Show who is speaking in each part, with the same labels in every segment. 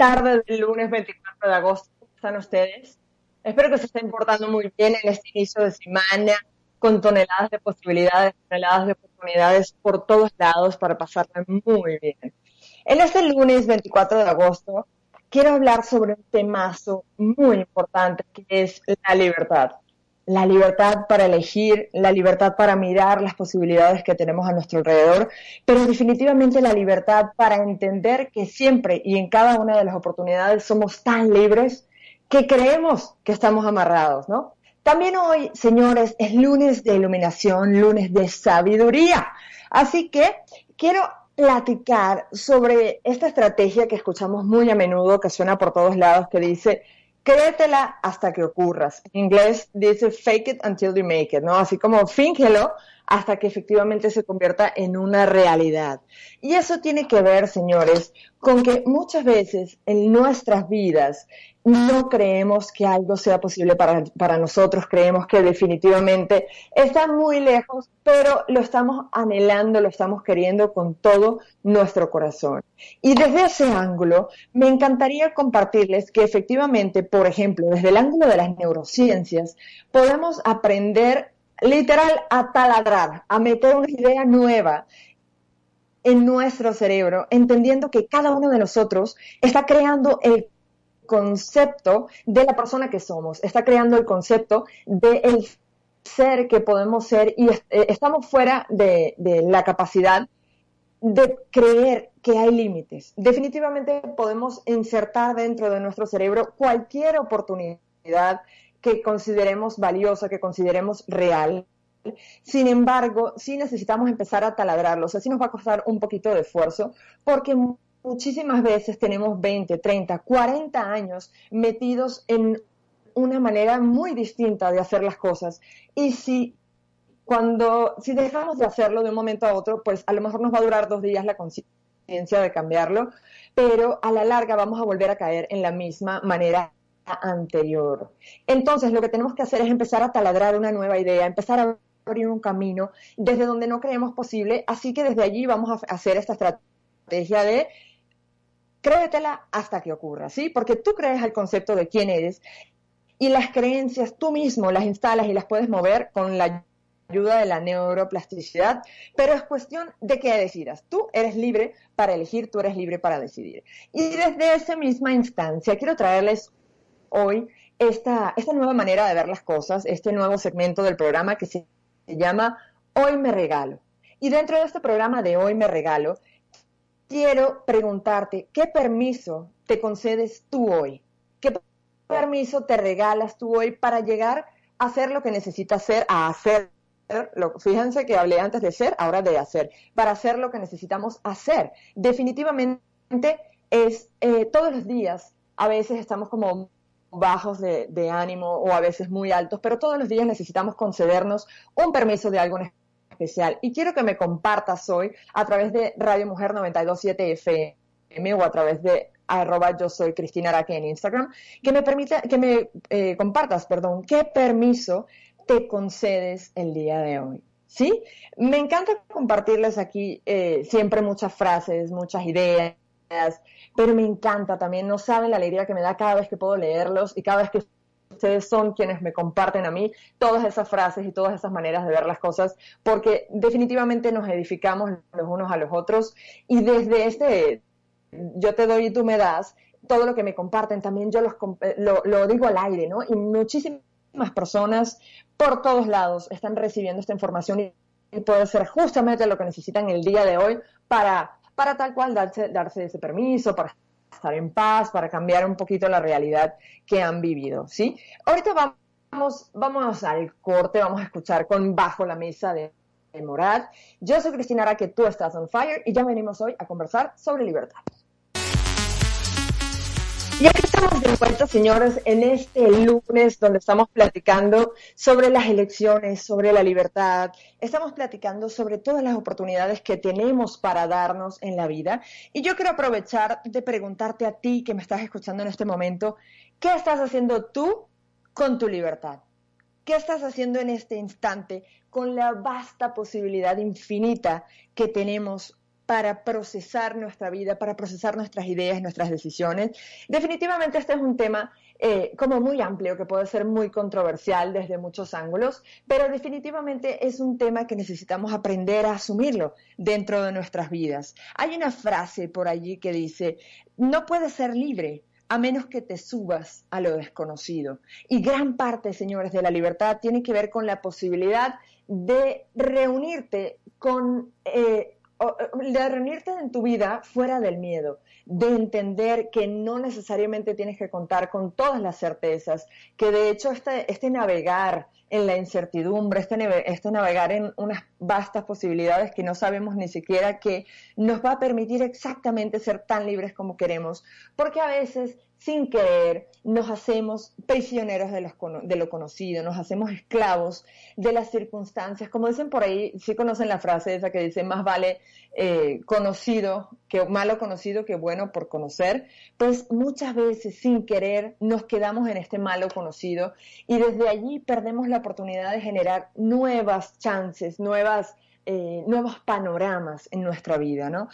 Speaker 1: tarde del lunes 24 de agosto. ¿Cómo están ustedes? Espero que se estén portando muy bien en este inicio de semana, con toneladas de posibilidades, toneladas de oportunidades por todos lados para pasarla muy bien. En este lunes 24 de agosto quiero hablar sobre un temazo muy importante que es la libertad la libertad para elegir, la libertad para mirar las posibilidades que tenemos a nuestro alrededor, pero definitivamente la libertad para entender que siempre y en cada una de las oportunidades somos tan libres que creemos que estamos amarrados, ¿no? También hoy, señores, es lunes de iluminación, lunes de sabiduría. Así que quiero platicar sobre esta estrategia que escuchamos muy a menudo, que suena por todos lados, que dice, créetela hasta que ocurras. En inglés dice fake it until you make it, ¿no? Así como fíngelo hasta que efectivamente se convierta en una realidad. Y eso tiene que ver, señores, con que muchas veces en nuestras vidas no creemos que algo sea posible para, para, nosotros, creemos que definitivamente está muy lejos, pero lo estamos anhelando, lo estamos queriendo con todo nuestro corazón. Y desde ese ángulo, me encantaría compartirles que efectivamente, por ejemplo, desde el ángulo de las neurociencias, podemos aprender literal a taladrar, a meter una idea nueva en nuestro cerebro, entendiendo que cada uno de nosotros está creando el concepto de la persona que somos, está creando el concepto del ser que podemos ser y eh, estamos fuera de, de la capacidad de creer que hay límites. Definitivamente podemos insertar dentro de nuestro cerebro cualquier oportunidad que consideremos valiosa, que consideremos real. Sin embargo, sí necesitamos empezar a taladrarlo, o sea, sí nos va a costar un poquito de esfuerzo, porque muchísimas veces tenemos 20, 30, 40 años metidos en una manera muy distinta de hacer las cosas. Y si cuando, si dejamos de hacerlo de un momento a otro, pues a lo mejor nos va a durar dos días la conciencia de cambiarlo, pero a la larga vamos a volver a caer en la misma manera anterior. Entonces, lo que tenemos que hacer es empezar a taladrar una nueva idea, empezar a abrir un camino desde donde no creemos posible, así que desde allí vamos a hacer esta estrategia de créetela hasta que ocurra, ¿sí? Porque tú crees el concepto de quién eres y las creencias tú mismo las instalas y las puedes mover con la ayuda de la neuroplasticidad, pero es cuestión de que decidas. Tú eres libre para elegir, tú eres libre para decidir. Y desde esa misma instancia quiero traerles hoy esta, esta nueva manera de ver las cosas, este nuevo segmento del programa que se llama Hoy me regalo. Y dentro de este programa de Hoy me regalo, quiero preguntarte, ¿qué permiso te concedes tú hoy? ¿Qué permiso te regalas tú hoy para llegar a hacer lo que necesitas hacer, a hacer? Lo, fíjense que hablé antes de ser, ahora de hacer, para hacer lo que necesitamos hacer. Definitivamente es eh, todos los días, a veces estamos como bajos de, de, ánimo o a veces muy altos, pero todos los días necesitamos concedernos un permiso de algo especial. Y quiero que me compartas hoy a través de Radio Mujer 927 FM o a través de arroba yo soy Cristina Araque en Instagram, que me permita, que me eh, compartas, perdón, qué permiso te concedes el día de hoy. ¿Sí? Me encanta compartirles aquí eh, siempre muchas frases, muchas ideas, pero me encanta también, no saben la alegría que me da cada vez que puedo leerlos y cada vez que ustedes son quienes me comparten a mí todas esas frases y todas esas maneras de ver las cosas, porque definitivamente nos edificamos los unos a los otros y desde este yo te doy y tú me das, todo lo que me comparten también yo los, lo, lo digo al aire, ¿no? Y muchísimas personas por todos lados están recibiendo esta información y, puede ser justamente lo que necesitan el día de hoy para, para tal cual darse, darse ese permiso, para estar en paz, para cambiar un poquito la realidad que han vivido, ¿sí? Ahorita vamos, vamos al corte, vamos a escuchar con Bajo la Mesa de, Morad. Yo soy Cristina Ara, que tú estás on fire y ya venimos hoy a conversar sobre libertad. Estamos de señores, en este lunes donde estamos platicando sobre las elecciones, sobre la libertad. Estamos platicando sobre todas las oportunidades que tenemos para darnos en la vida. Y yo quiero aprovechar de preguntarte a ti que me estás escuchando en este momento, ¿qué estás haciendo tú con tu libertad? ¿Qué estás haciendo en este instante con la vasta posibilidad infinita que tenemos para procesar nuestra vida, para procesar nuestras ideas, nuestras decisiones. Definitivamente este es un tema eh, como muy amplio, que puede ser muy controversial desde muchos ángulos, pero definitivamente es un tema que necesitamos aprender a asumirlo dentro de nuestras vidas. Hay una frase por allí que dice, no puedes ser libre a menos que te subas a lo desconocido. Y gran parte, señores, de la libertad tiene que ver con la posibilidad de reunirte con... Eh, de reunirte en tu vida fuera del miedo, de entender que no necesariamente tienes que contar con todas las certezas, que de hecho este, este navegar en la incertidumbre, este, este navegar en unas vastas posibilidades que no sabemos ni siquiera que nos va a permitir exactamente ser tan libres como queremos, porque a veces sin querer, nos hacemos prisioneros de, lo conocido, nos hacemos esclavos de las circunstancias. Como dicen por ahí, si conocen la frase esa que dice, más vale eh, conocido que malo conocido que bueno por conocer, pues muchas veces sin querer nos quedamos en este malo conocido y desde allí perdemos la oportunidad de generar nuevas chances, nuevas eh, nuevos panoramas en nuestra vida, ¿no?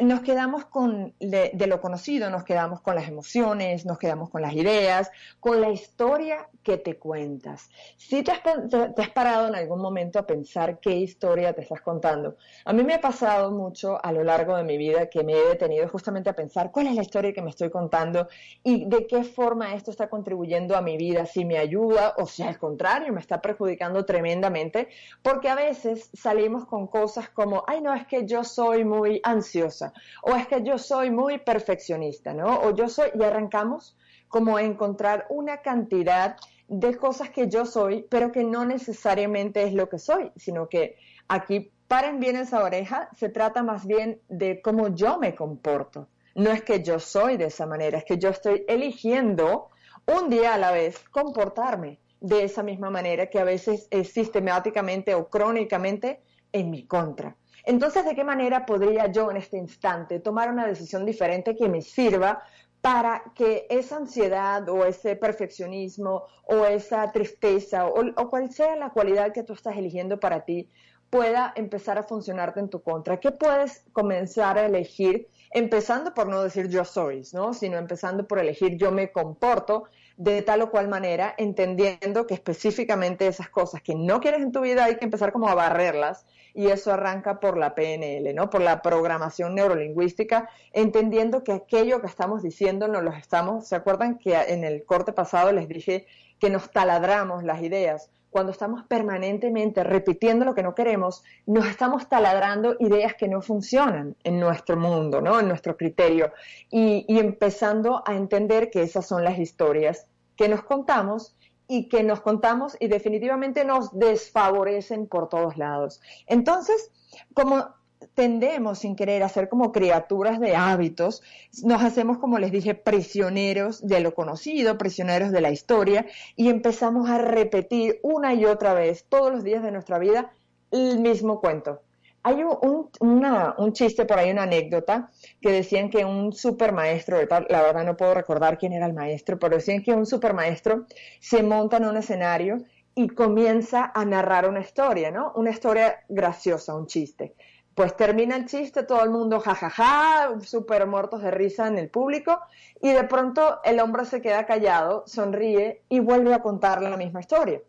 Speaker 1: nos quedamos con de, lo conocido, nos quedamos con las emociones, nos quedamos con las ideas, con la historia que te cuentas. Si te has, te has parado en algún momento a pensar qué historia te estás contando, a mí me ha pasado mucho a lo largo de mi vida que me he detenido justamente a pensar cuál es la historia que me estoy contando y de qué forma esto está contribuyendo a mi vida, si me ayuda o si al contrario me está perjudicando tremendamente, porque a veces salimos con cosas como, ay, no, es que yo soy muy ansiosa, o es que yo soy muy perfeccionista, ¿no? O yo soy, y arrancamos como a encontrar una cantidad de cosas que yo soy, pero que no necesariamente es lo que soy, sino que aquí, paren bien esa oreja, se trata más bien de cómo yo me comporto. No es que yo soy de esa manera, es que yo estoy eligiendo un día a la vez comportarme de esa misma manera que a veces es sistemáticamente o crónicamente en mi contra. Entonces, ¿de qué manera podría yo en este instante tomar una decisión diferente que me sirva para que esa ansiedad o ese perfeccionismo o esa tristeza o, cual sea la cualidad que tú estás eligiendo para ti pueda empezar a funcionarte en tu contra? ¿Qué puedes comenzar a elegir? Empezando por no decir yo soy, ¿no? Sino empezando por elegir yo me comporto de tal o cual manera, entendiendo que específicamente esas cosas que no quieres en tu vida hay que empezar como a barrerlas y eso arranca por la PNL, ¿no? Por la programación neurolingüística, entendiendo que aquello que estamos diciendo no lo estamos, ¿se acuerdan que en el corte pasado les dije que nos taladramos las ideas? Cuando estamos permanentemente repitiendo lo que no queremos, nos estamos taladrando ideas que no funcionan en nuestro mundo, ¿no? En nuestro criterio. Y, y empezando a entender que esas son las historias que nos contamos y que nos contamos y definitivamente nos desfavorecen por todos lados. Entonces, como tendemos sin querer a ser como criaturas de hábitos, nos hacemos, como les dije, prisioneros de lo conocido, prisioneros de la historia y empezamos a repetir una y otra vez todos los días de nuestra vida el mismo cuento hay un, un, chiste por ahí, una anécdota, que decían que un supermaestro, la verdad no puedo recordar quién era el maestro, pero decían que un supermaestro se monta en un escenario y comienza a narrar una historia, ¿no? Una historia graciosa, un chiste. Pues termina el chiste, todo el mundo jajaja, súper muertos de risa en el público, y de pronto el hombre se queda callado, sonríe y vuelve a contar la misma historia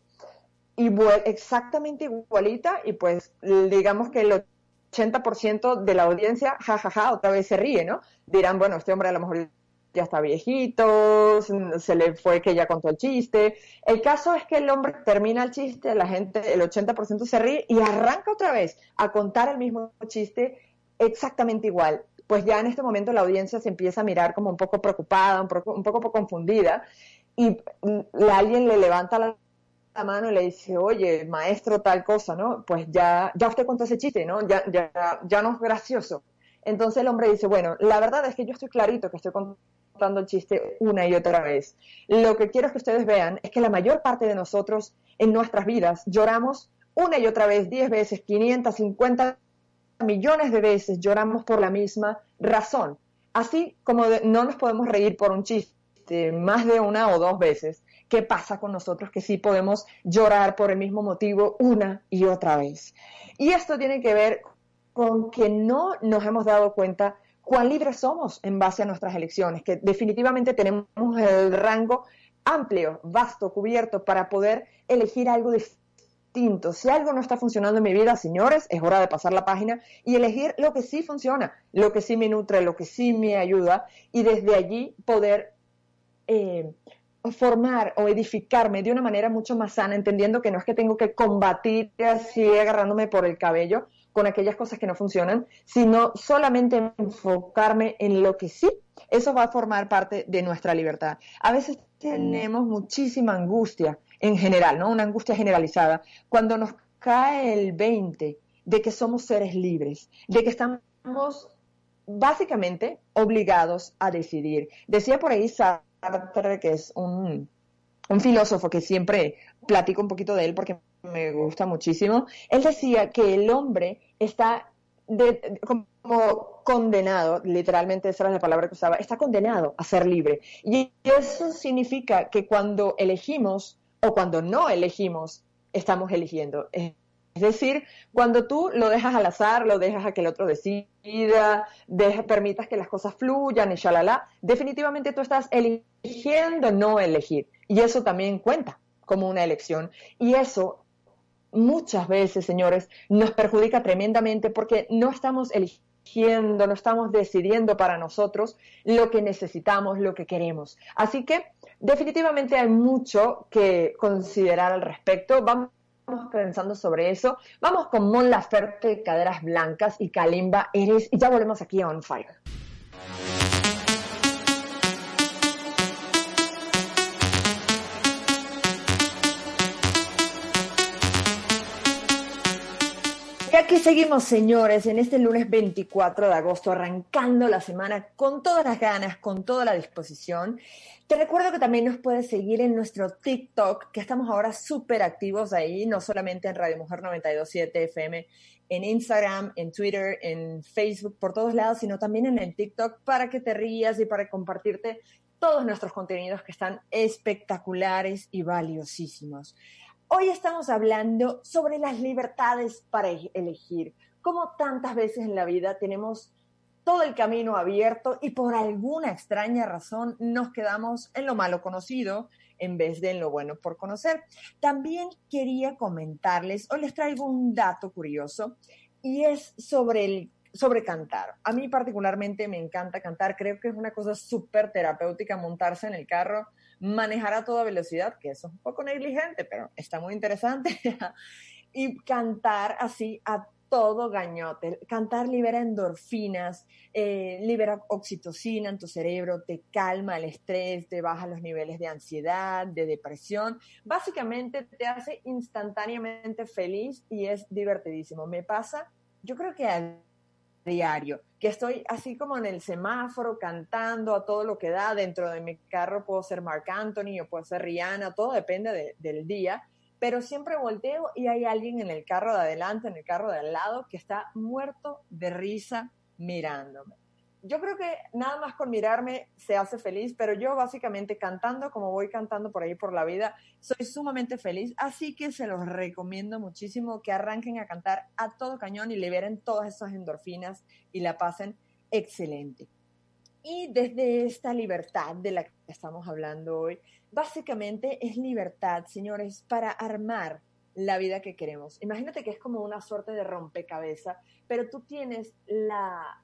Speaker 1: y exactamente igualita y pues digamos que el 80% de la audiencia, jajaja, ja, ja, otra vez se ríe, ¿no? Dirán, bueno, este hombre a lo mejor ya está viejito, se le fue que ya contó el chiste. El caso es que el hombre termina el chiste, la gente, el 80% se ríe y arranca otra vez a contar el mismo chiste exactamente igual. Pues ya en este momento la audiencia se empieza a mirar como un poco preocupada, un poco, un poco confundida y alguien le levanta la la mano y le dice, oye, maestro, tal cosa, ¿no? Pues ya, ya usted contó ese chiste, ¿no? Ya, ya, ya no es gracioso. Entonces el hombre dice, bueno, la verdad es que yo estoy clarito que estoy contando el chiste una y otra vez. Lo que quiero que ustedes vean es que la mayor parte de nosotros en nuestras vidas lloramos una y otra vez, 10 veces, 550 millones de veces lloramos por la misma razón. Así como no nos podemos reír por un chiste más de una o dos veces, ¿Qué pasa con nosotros que sí podemos llorar por el mismo motivo una y otra vez? Y esto tiene que ver con que no nos hemos dado cuenta cuán libres somos en base a nuestras elecciones, que definitivamente tenemos el rango amplio, vasto, cubierto para poder elegir algo distinto. Si algo no está funcionando en mi vida, señores, es hora de pasar la página y elegir lo que sí funciona, lo que sí me nutre, lo que sí me ayuda y desde allí poder eh, formar o edificarme de una manera mucho más sana, entendiendo que no es que tengo que combatir así agarrándome por el cabello con aquellas cosas que no funcionan, sino solamente enfocarme en lo que sí. Eso va a formar parte de nuestra libertad. A veces tenemos muchísima angustia en general, ¿no? Una angustia generalizada. Cuando nos cae el 20 de que somos seres libres, de que estamos básicamente obligados a decidir. Decía por ahí Sartre, que es un, un filósofo que siempre platico un poquito de él porque me gusta muchísimo, él decía que el hombre está como condenado, literalmente esa era la palabra que usaba, está condenado a ser libre. Y eso significa que cuando elegimos o cuando no elegimos, estamos eligiendo. Decir, cuando tú lo dejas al azar, lo dejas a que el otro decida, permitas que las cosas fluyan y shalala, definitivamente tú estás eligiendo no elegir. Y eso también cuenta como una elección. Y eso muchas veces, señores, nos perjudica tremendamente porque no estamos eligiendo, no estamos decidiendo para nosotros lo que necesitamos, lo que queremos. Así que definitivamente hay mucho que considerar al respecto. Vamos pensando sobre eso. Vamos con Mon Laferte, Caderas Blancas y Kalimba Eres y ya volvemos aquí a On Fire. Aquí seguimos, señores, en este lunes 24 de agosto, arrancando la semana con todas las ganas, con toda la disposición. Te recuerdo que también nos puedes seguir en nuestro TikTok, que estamos ahora súper activos ahí, no solamente en Radio Mujer 927 FM, en Instagram, en Twitter, en Facebook, por todos lados, sino también en el TikTok para que te rías y para compartirte todos nuestros contenidos que están espectaculares y valiosísimos. Hoy estamos hablando sobre las libertades para e-, elegir. Como tantas veces en la vida tenemos todo el camino abierto y por alguna extraña razón nos quedamos en lo malo conocido en vez de en lo bueno por conocer. También quería comentarles, hoy les traigo un dato curioso y es sobre el sobre cantar. A mí particularmente me encanta cantar, creo que es una cosa súper terapéutica montarse en el carro manejar a toda velocidad, que eso es un poco negligente, pero está muy interesante, y cantar así a todo gañote. Cantar libera endorfinas, eh, libera oxitocina en tu cerebro, te calma el estrés, te baja los niveles de ansiedad, de depresión. Básicamente te hace instantáneamente feliz y es divertidísimo. Me pasa, yo creo que diario, que estoy así como en el semáforo cantando a todo lo que da, dentro de mi carro puedo ser Mark Anthony o puedo ser Rihanna, todo depende del día, pero siempre volteo y hay alguien en el carro de adelante, en el carro de al lado, que está muerto de risa mirándome yo creo que nada más con mirarme se hace feliz, pero yo básicamente cantando como voy cantando por ahí por la vida, soy sumamente feliz, así que se los recomiendo muchísimo que arranquen a cantar a todo cañón y liberen todas esas endorfinas y la pasen excelente. Y desde esta libertad de la que estamos hablando hoy, básicamente es libertad, señores, para armar la vida que queremos. Imagínate que es como una suerte de rompecabezas, pero tú tienes la,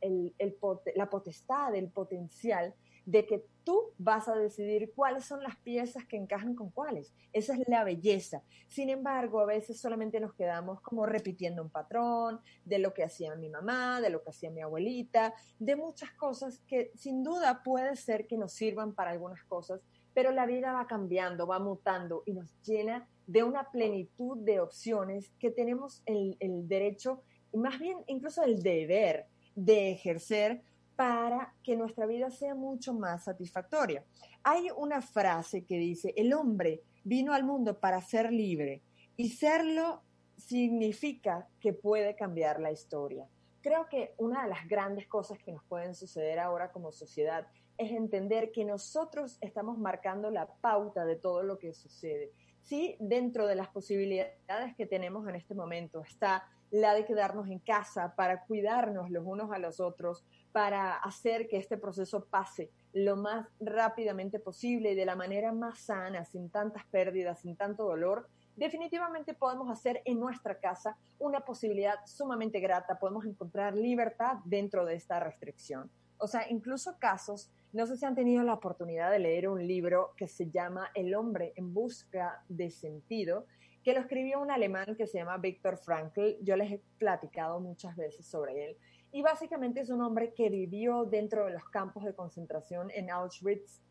Speaker 1: la potestad, el potencial de que tú vas a decidir cuáles son las piezas que encajan con cuáles. Esa es la belleza. Sin embargo, a veces solamente nos quedamos como repitiendo un patrón de lo que hacía mi mamá, de lo que hacía mi abuelita, de muchas cosas que sin duda puede ser que nos sirvan para algunas cosas, pero la vida va cambiando, va mutando y nos llena de una plenitud de opciones que tenemos el, el derecho, más bien incluso el deber de ejercer para que nuestra vida sea mucho más satisfactoria. Hay una frase que dice, el hombre vino al mundo para ser libre y serlo significa que puede cambiar la historia. Creo que una de las grandes cosas que nos pueden suceder ahora como sociedad es entender que nosotros estamos marcando la pauta de todo lo que sucede. Sí, dentro de las posibilidades que tenemos en este momento está la de quedarnos en casa para cuidarnos los unos a los otros, para hacer que este proceso pase lo más rápidamente posible y de la manera más sana, sin tantas pérdidas, sin tanto dolor, definitivamente podemos hacer en nuestra casa una posibilidad sumamente grata, podemos encontrar libertad dentro de esta restricción. O sea, incluso casos, no sé si han tenido la oportunidad de leer un libro que se llama El hombre en busca de sentido, que lo escribió un alemán que se llama Viktor Frankl. Yo les he platicado muchas veces sobre él. Y básicamente es un hombre que vivió dentro de los campos de concentración en Auschwitz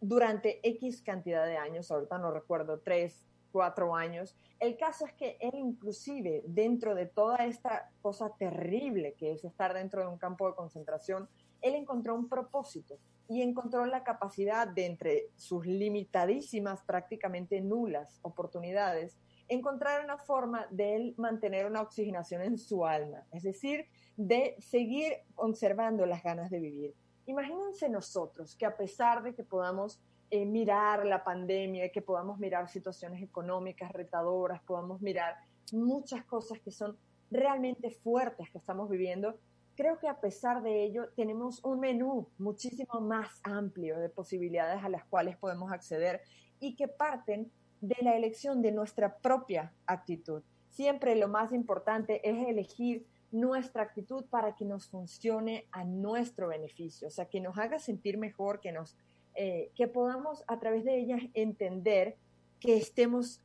Speaker 1: durante X cantidad de años, ahorita no recuerdo, tres, cuatro años. El caso es que él inclusive dentro de toda esta cosa terrible que es estar dentro de un campo de concentración, él encontró un propósito y encontró la capacidad de entre sus limitadísimas, prácticamente nulas oportunidades, encontrar una forma de mantener una oxigenación en su alma, es decir, de seguir conservando las ganas de vivir. Imagínense nosotros que a pesar de que podamos eh, mirar la pandemia, que podamos mirar situaciones económicas retadoras, podamos mirar muchas cosas que son realmente fuertes que estamos viviendo, creo que a pesar de ello tenemos un menú muchísimo más amplio de posibilidades a las cuales podemos acceder y que parten de la elección de nuestra propia actitud. Siempre lo más importante es elegir nuestra actitud para que nos funcione a nuestro beneficio, o sea, que nos haga sentir mejor, que nos eh, que podamos a través de ellas entender que estemos,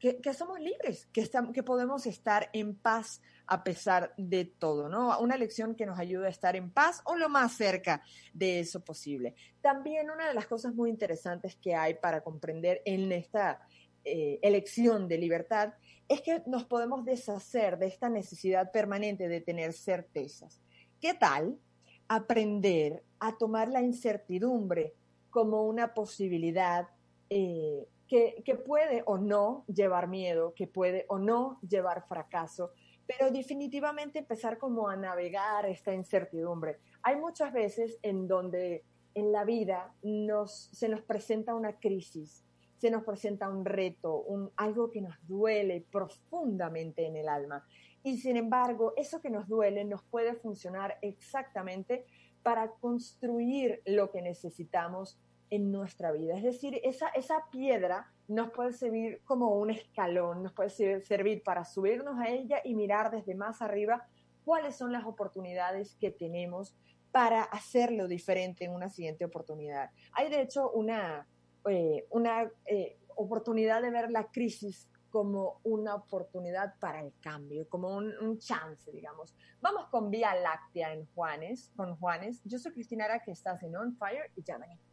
Speaker 1: que, somos libres, que, estamos, que podemos estar en paz a pesar de todo, ¿no? Una lección que nos ayuda a estar en paz o lo más cerca de eso posible. También una de las cosas muy interesantes que hay para comprender en esta eh, elección de libertad es que nos podemos deshacer de esta necesidad permanente de tener certezas. ¿Qué tal aprender a tomar la incertidumbre como una posibilidad eh, que, que, puede o no llevar miedo, que puede o no llevar fracaso, pero definitivamente empezar como a navegar esta incertidumbre. Hay muchas veces en donde en la vida nos, se nos presenta una crisis, se nos presenta un reto, un, algo que nos duele profundamente en el alma. Y sin embargo, eso que nos duele nos puede funcionar exactamente para construir lo que necesitamos en nuestra vida. Es decir, esa, esa piedra nos puede servir como un escalón, nos puede servir para subirnos a ella y mirar desde más arriba cuáles son las oportunidades que tenemos para hacerlo diferente en una siguiente oportunidad. Hay de hecho una, eh, una eh, oportunidad de ver la crisis como una oportunidad para el cambio, como un, chance, digamos. Vamos con Vía Láctea en Juanes, con Juanes. Yo soy Cristina Ara, que estás en On Fire y ya venimos.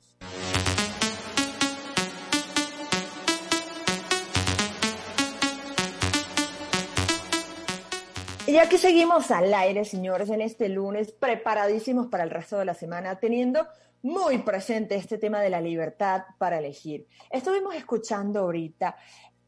Speaker 1: Y aquí seguimos al aire, señores, en este lunes, preparadísimos para el resto de la semana, teniendo muy presente este tema de la libertad para elegir. Estuvimos escuchando ahorita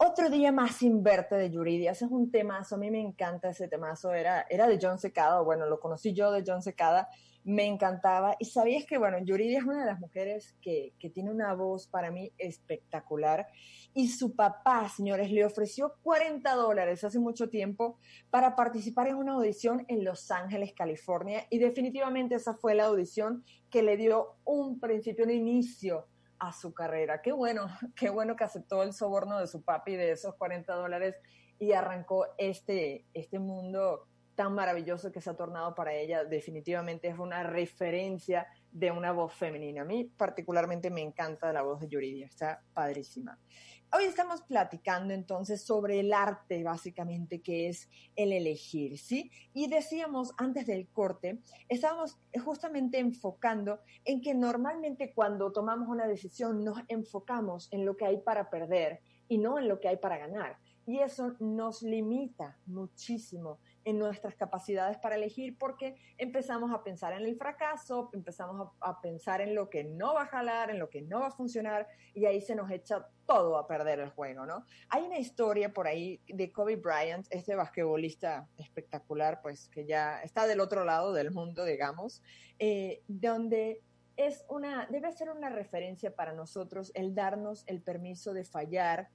Speaker 1: otro día más sin verte de Yuridia, ese es un temazo, a mí me encanta ese temazo, era, era de John Secada, bueno, lo conocí yo de John Secada, me encantaba. Y sabías que, bueno, Yuridia es una de las mujeres que, que tiene una voz para mí espectacular. Y su papá, señores, le ofreció 40 dólares hace mucho tiempo para participar en una audición en Los Ángeles, California. Y definitivamente esa fue la audición que le dio un principio, un inicio a su carrera. Qué bueno, qué bueno que aceptó el soborno de su papi de esos 40 dólares y arrancó este, este mundo tan maravilloso que se ha tornado para ella. Definitivamente es una referencia de una voz femenina. A mí particularmente me encanta la voz de Yuridia, está padrísima. Hoy estamos platicando entonces sobre el arte, básicamente, que es el elegir, ¿sí? Y decíamos antes del corte, estábamos justamente enfocando en que normalmente cuando tomamos una decisión nos enfocamos en lo que hay para perder y no en lo que hay para ganar. Y eso nos limita muchísimo en nuestras capacidades para elegir porque empezamos a pensar en el fracaso, empezamos a, pensar en lo que no va a jalar, en lo que no va a funcionar y ahí se nos echa todo a perder el juego, ¿no? Hay una historia por ahí de Kobe Bryant, este basquetbolista espectacular, pues que ya está del otro lado del mundo, digamos, eh, donde es una, debe ser una referencia para nosotros el darnos el permiso de fallar,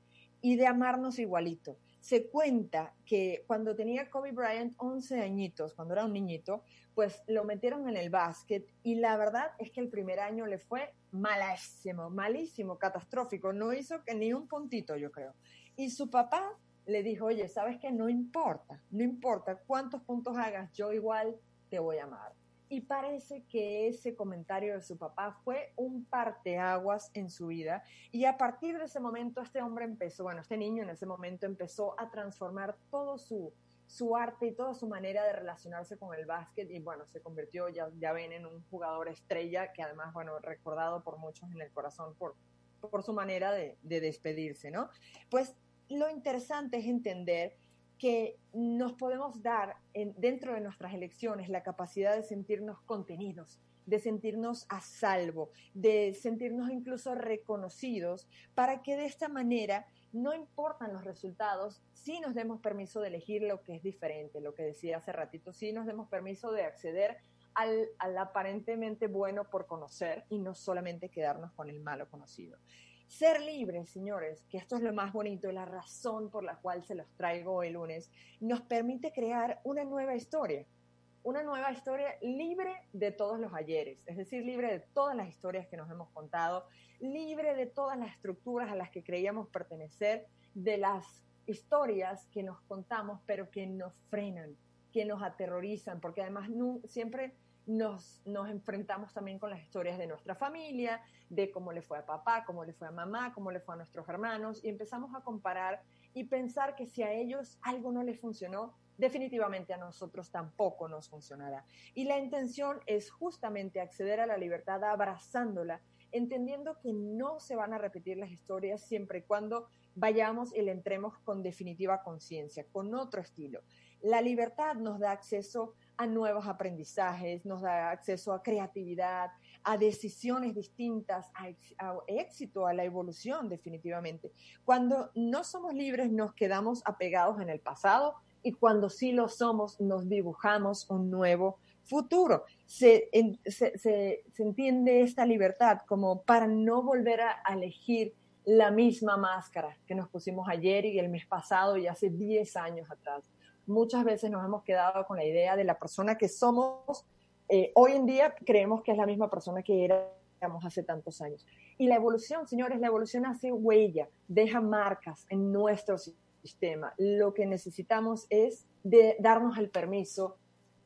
Speaker 1: y de amarnos igualito. Se cuenta que cuando tenía Kobe Bryant 11 añitos, cuando era un niñito, pues lo metieron en el básquet y la verdad es que el primer año le fue malísimo, malísimo, catastrófico, no hizo que ni un puntito, yo creo. Y su papá le dijo, oye, ¿sabes qué? No importa, no importa cuántos puntos hagas, yo igual te voy a amar. Y parece que ese comentario de su papá fue un parteaguas en su vida. Y a partir de ese momento, este hombre empezó, bueno, este niño en ese momento empezó a transformar todo su, su arte y toda su manera de relacionarse con el básquet. Y bueno, se convirtió, ya, ya ven, en un jugador estrella que además, bueno, recordado por muchos en el corazón por, por su manera de, de despedirse, ¿no? Pues lo interesante es entender que nos podemos dar dentro de nuestras elecciones la capacidad de sentirnos contenidos, de sentirnos a salvo, de sentirnos incluso reconocidos, para que de esta manera no importan los resultados, si nos demos permiso de elegir lo que es diferente, lo que decía hace ratito, si nos demos permiso de acceder al, al aparentemente bueno por conocer y no solamente quedarnos con el malo conocido. Ser libres, señores, que esto es lo más bonito, la razón por la cual se los traigo el lunes, nos permite crear una nueva historia. Una nueva historia libre de todos los ayeres, es decir, libre de todas las historias que nos hemos contado, libre de todas las estructuras a las que creíamos pertenecer, de las historias que nos contamos, pero que nos frenan, que nos aterrorizan, porque además no, siempre nos, nos enfrentamos también con las historias de nuestra familia, de cómo le fue a papá, cómo le fue a mamá, cómo le fue a nuestros hermanos, y empezamos a comparar y pensar que si a ellos algo no les funcionó, definitivamente a nosotros tampoco nos funcionará. Y la intención es justamente acceder a la libertad abrazándola, entendiendo que no se van a repetir las historias siempre y cuando vayamos y le entremos con definitiva conciencia, con otro estilo. La libertad nos da acceso a nuevos aprendizajes, nos da acceso a creatividad, a decisiones distintas, a, éxito, a la evolución definitivamente. Cuando no somos libres nos quedamos apegados en el pasado y cuando sí lo somos nos dibujamos un nuevo futuro. Se, se, entiende esta libertad como para no volver a elegir la misma máscara que nos pusimos ayer y el mes pasado y hace 10 años atrás muchas veces nos hemos quedado con la idea de la persona que somos. Eh, hoy en día creemos que es la misma persona que éramos hace tantos años. Y la evolución, señores, la evolución hace huella, deja marcas en nuestro sistema. Lo que necesitamos es de darnos el permiso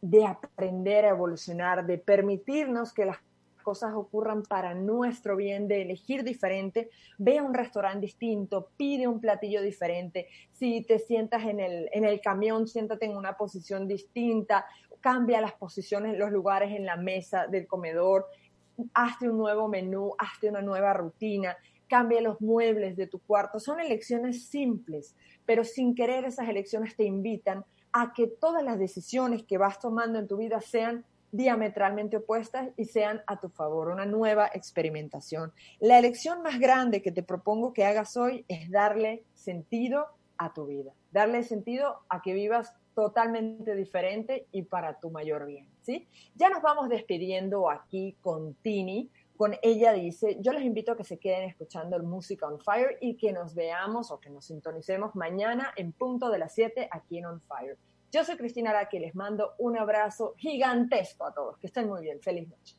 Speaker 1: de aprender a evolucionar, de permitirnos que las cosas ocurran para nuestro bien, de elegir diferente, ve a un restaurante distinto, pide un platillo diferente, si te sientas en el, en el camión, siéntate en una posición distinta, cambia las posiciones, los lugares en la mesa del comedor, hazte un nuevo menú, hazte una nueva rutina, cambia los muebles de tu cuarto. Son elecciones simples, pero sin querer esas elecciones te invitan a que todas las decisiones que vas tomando en tu vida sean diametralmente opuestas y sean a tu favor, una nueva experimentación. La elección más grande que te propongo que hagas hoy es darle sentido a tu vida, darle sentido a que vivas totalmente diferente y para tu mayor bien, ¿sí? Ya nos vamos despidiendo aquí con Tini, con ella dice, yo les invito a que se queden escuchando el Música on Fire y que nos veamos o que nos sintonicemos mañana en punto de las 7 aquí en On Fire. Yo soy Cristina Araki les mando un abrazo gigantesco a todos. Que estén muy bien. Feliz noche.